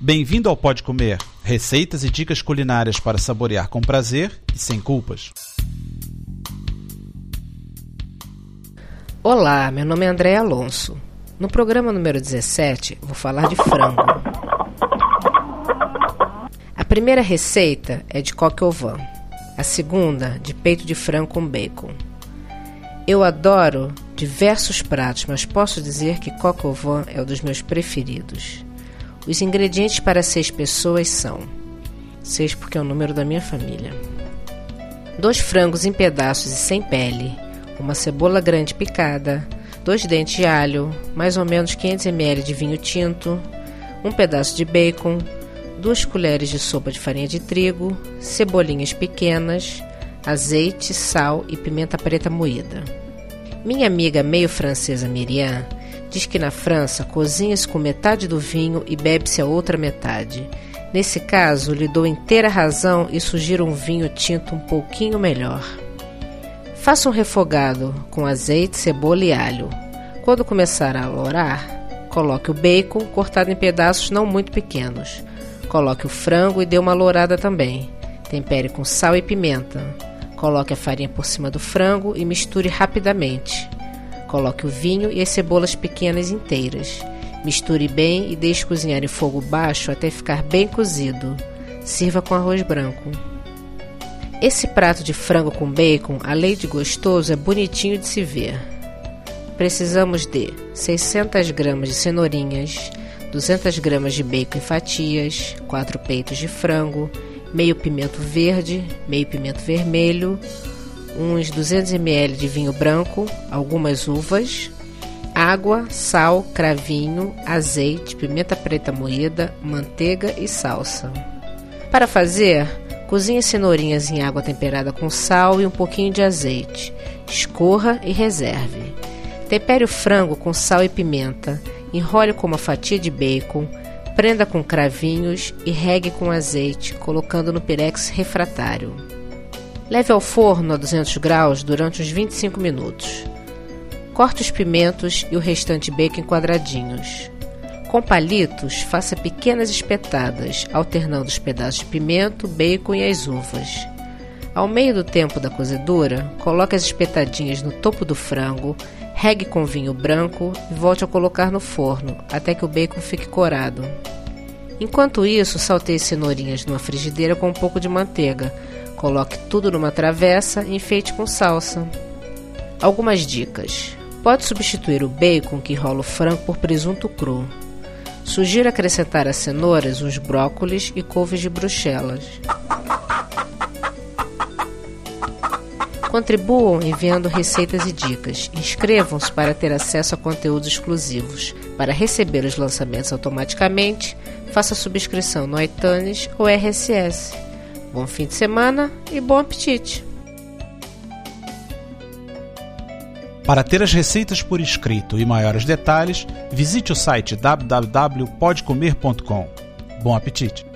Bem-vindo ao Pode Comer, receitas e dicas culinárias para saborear com prazer e sem culpas. Olá, meu nome é André Alonso. No programa número 17, vou falar de frango. A primeira receita é de coque au vin, a segunda de peito de frango com bacon. Eu adoro diversos pratos, mas posso dizer que coque au vin é um dos meus preferidos. Os ingredientes para seis pessoas são: seis porque é o número da minha família. Dois frangos em pedaços e sem pele, uma cebola grande picada, dois dentes de alho, mais ou menos 500 ml de vinho tinto, um pedaço de bacon, duas colheres de sopa de farinha de trigo, cebolinhas pequenas, azeite, sal e pimenta preta moída. Minha amiga meio francesa Miriam Diz que na França cozinha-se com metade do vinho e bebe-se a outra metade. Nesse caso, lhe dou inteira razão e sugiro um vinho tinto um pouquinho melhor. Faça um refogado com azeite, cebola e alho. Quando começar a alorar, coloque o bacon cortado em pedaços não muito pequenos. Coloque o frango e dê uma lourada também. Tempere com sal e pimenta. Coloque a farinha por cima do frango e misture rapidamente. Coloque o vinho e as cebolas pequenas inteiras. Misture bem e deixe cozinhar em fogo baixo até ficar bem cozido. Sirva com arroz branco. Esse prato de frango com bacon, além de gostoso, é bonitinho de se ver. Precisamos de 600 gramas de cenourinhas, 200 gramas de bacon em fatias, 4 peitos de frango, meio pimento verde, meio pimento vermelho, uns 200 ml de vinho branco, algumas uvas, água, sal, cravinho, azeite, pimenta preta moída, manteiga e salsa. Para fazer, cozinhe cenourinhas em água temperada com sal e um pouquinho de azeite. Escorra e reserve. Tempere o frango com sal e pimenta, enrole com uma fatia de bacon, prenda com cravinhos e regue com azeite, colocando no pirex refratário. Leve ao forno a 200 graus durante uns 25 minutos. Corte os pimentos e o restante bacon em quadradinhos. Com palitos, faça pequenas espetadas, alternando os pedaços de pimento, bacon e as uvas. Ao meio do tempo da cozedura, coloque as espetadinhas no topo do frango, regue com vinho branco e volte a colocar no forno até que o bacon fique corado. Enquanto isso, salteie cenourinhas numa frigideira com um pouco de manteiga, Coloque tudo numa travessa e enfeite com salsa. Algumas dicas. Pode substituir o bacon que enrola o frango por presunto cru. Sugiro acrescentar as cenouras, os brócolis e couves de bruxelas. Contribuam enviando receitas e dicas. Inscrevam-se para ter acesso a conteúdos exclusivos. Para receber os lançamentos automaticamente, faça subscrição no iTunes ou RSS. Bom fim de semana e bom apetite! Para ter as receitas por escrito e maiores detalhes, visite o site www.podcomer.com. Bom apetite!